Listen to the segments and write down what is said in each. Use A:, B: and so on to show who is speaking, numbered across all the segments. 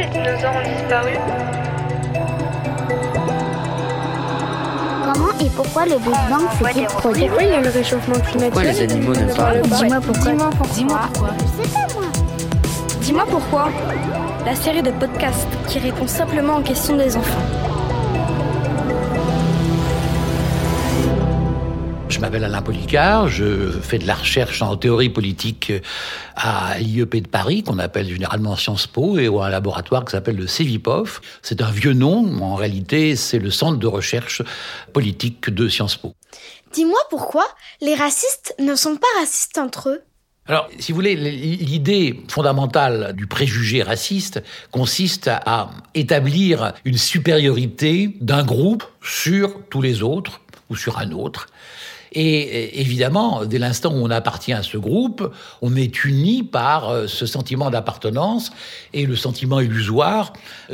A: les dinosaures ont disparu
B: Comment et pourquoi le Big Bang s'est-il produit
A: Pourquoi il y a le réchauffement climatique
C: Pourquoi les animaux ne parlent pas
B: Dis-moi pourquoi.
D: Dis-moi pourquoi.
B: Dis-moi pourquoi. Je sais pas moi.
D: Dis-moi pourquoi. La série de podcasts qui répond simplement aux questions des enfants.
E: Je m'appelle Alain Policard, je fais de la recherche en théorie politique à l'IEP de Paris, qu'on appelle généralement Sciences Po, et à un laboratoire qui s'appelle le CEVIPOF. C'est un vieux nom, en réalité c'est le centre de recherche politique de Sciences Po.
F: Dis-moi pourquoi les racistes ne sont pas racistes entre eux
E: alors, si vous voulez, l'idée fondamentale du préjugé raciste consiste à établir une supériorité d'un groupe sur tous les autres ou sur un autre. Et évidemment, dès l'instant où on appartient à ce groupe, on est uni par euh, ce sentiment d'appartenance et le sentiment illusoire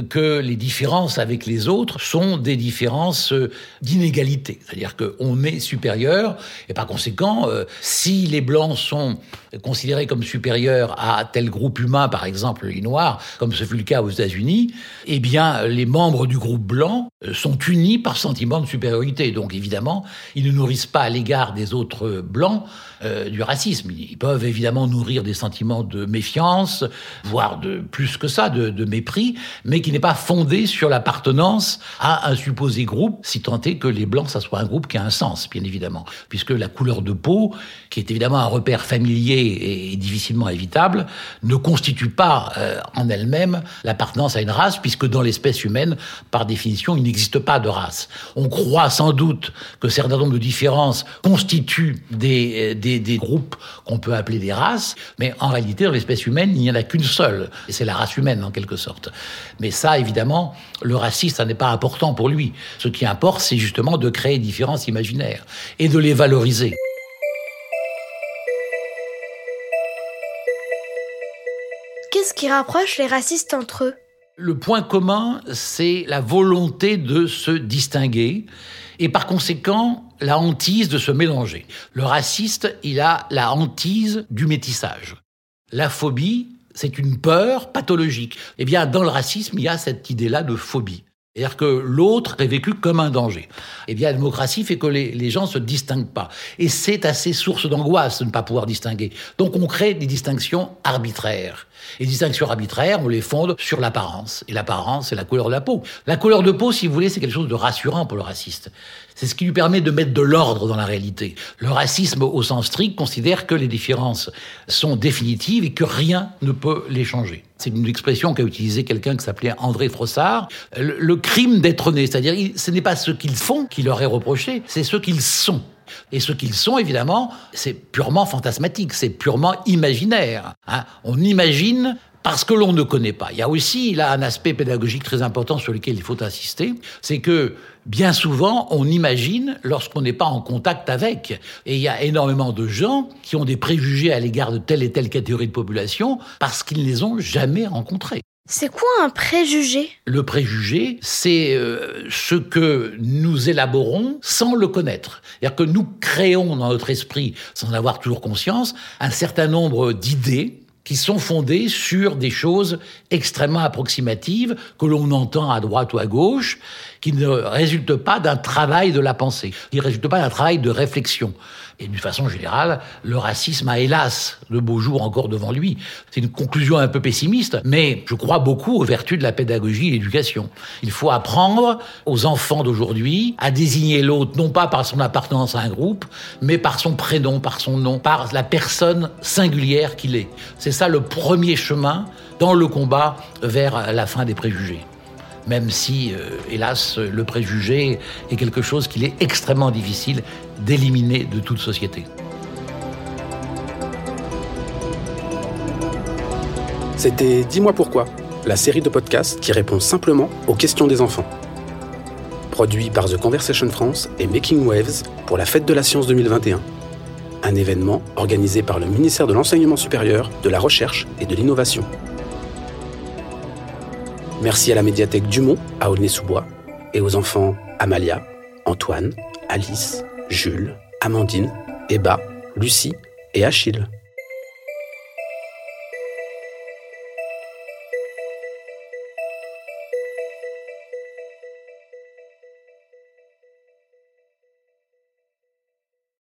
E: que les différences avec les autres sont des différences euh, d'inégalité. C'est-à-dire qu'on est supérieur et par conséquent, euh, si les blancs sont considérés comme supérieurs à tel groupe humain, par exemple les noirs, comme ce fut le cas aux États-Unis, eh bien, les membres du groupe blanc sont unis par sentiment de supériorité. Donc évidemment, ils ne nourrissent pas les l'égard des autres blancs euh, du racisme. Ils peuvent évidemment nourrir des sentiments de méfiance, voire de plus que ça, de, mépris, mais qui n'est pas fondé sur l'appartenance à un supposé groupe, si tant est que les blancs, ça soit un groupe qui a un sens, bien évidemment, puisque la couleur de peau, qui est évidemment un repère familier et difficilement évitable, ne constitue pas euh, en elle-même l'appartenance à une race, puisque dans l'espèce humaine, par définition, il n'existe pas de race. On croit sans doute que certains nombres de différences constituent des, euh, des, des groupes qu'on peut appeler des races, mais en réalité, dans l'espèce humaine, il n'y en a qu'une seule, et c'est la race humaine en quelque sorte. Mais ça, évidemment, le raciste, ça n'est pas important pour lui. Ce qui importe, c'est justement de créer différences imaginaires et de les valoriser.
F: Qu'est-ce qui rapproche les racistes entre eux?
E: Le point commun, c'est la volonté de se distinguer et par conséquent la hantise de se mélanger. Le raciste, il a la hantise du métissage. La phobie, c'est une peur pathologique. Eh bien, dans le racisme, il y a cette idée-là de phobie. C'est-à-dire que l'autre est vécu comme un danger. Eh bien, la démocratie fait que les, gens ne se distinguent pas. Et c'est assez source d'angoisse de ne pas pouvoir distinguer. Donc on crée des distinctions arbitraires. Et les distinctions arbitraires, on les fonde sur l'apparence. Et l'apparence, c'est la couleur de la peau. La couleur de peau, si vous voulez, c'est quelque chose de rassurant pour le raciste. C'est ce qui lui permet de mettre de l'ordre dans la réalité. Le racisme, au sens strict, considère que les différences sont définitives et que rien ne peut les changer. C'est une expression qu'a utilisée quelqu'un qui s'appelait André Frossard. Le, crime d'être né, c'est-à-dire ce n'est pas ce qu'ils font qui leur est reproché, c'est ce qu'ils sont. Et ce qu'ils sont, évidemment, c'est purement fantasmatique, c'est purement imaginaire. Hein. On imagine parce que l'on ne connaît pas. Il y a aussi là un aspect pédagogique très important sur lequel il faut insister, c'est que bien souvent on imagine lorsqu'on n'est pas en contact avec. Et il y a énormément de gens qui ont des préjugés à l'égard de telle et telle catégorie de population parce qu'ils ne les ont jamais rencontrés.
F: C'est quoi un préjugé?
E: Le préjugé, c'est euh, ce que nous élaborons sans le connaître. C'est-à-dire que nous créons dans notre esprit, sans avoir toujours conscience, un certain nombre d'idées qui sont fondées sur des choses extrêmement approximatives que l'on entend à droite ou à gauche, qui ne résultent pas d'un travail de la pensée, qui ne résultent pas d'un travail de réflexion. Et d'une façon générale, le racisme a hélas de beaux jours encore devant lui. C'est une conclusion un peu pessimiste, mais je crois beaucoup aux vertus de la pédagogie et l'éducation. Il faut apprendre aux enfants d'aujourd'hui à désigner l'autre non pas par son appartenance à un groupe, mais par son prénom, par son nom, par la personne singulière qu'il est. C'est ça le premier chemin dans le combat vers la fin des préjugés même si, euh, hélas, le préjugé est quelque chose qu'il est extrêmement difficile d'éliminer de toute société.
G: C'était Dis-moi pourquoi, la série de podcasts qui répond simplement aux questions des enfants. Produit par The Conversation France et Making Waves pour la Fête de la Science 2021. Un événement organisé par le ministère de l'Enseignement supérieur, de la Recherche et de l'Innovation. Merci à la médiathèque Dumont à Aulnay-sous-Bois et aux enfants Amalia, Antoine, Alice, Jules, Amandine, Eba, Lucie et Achille.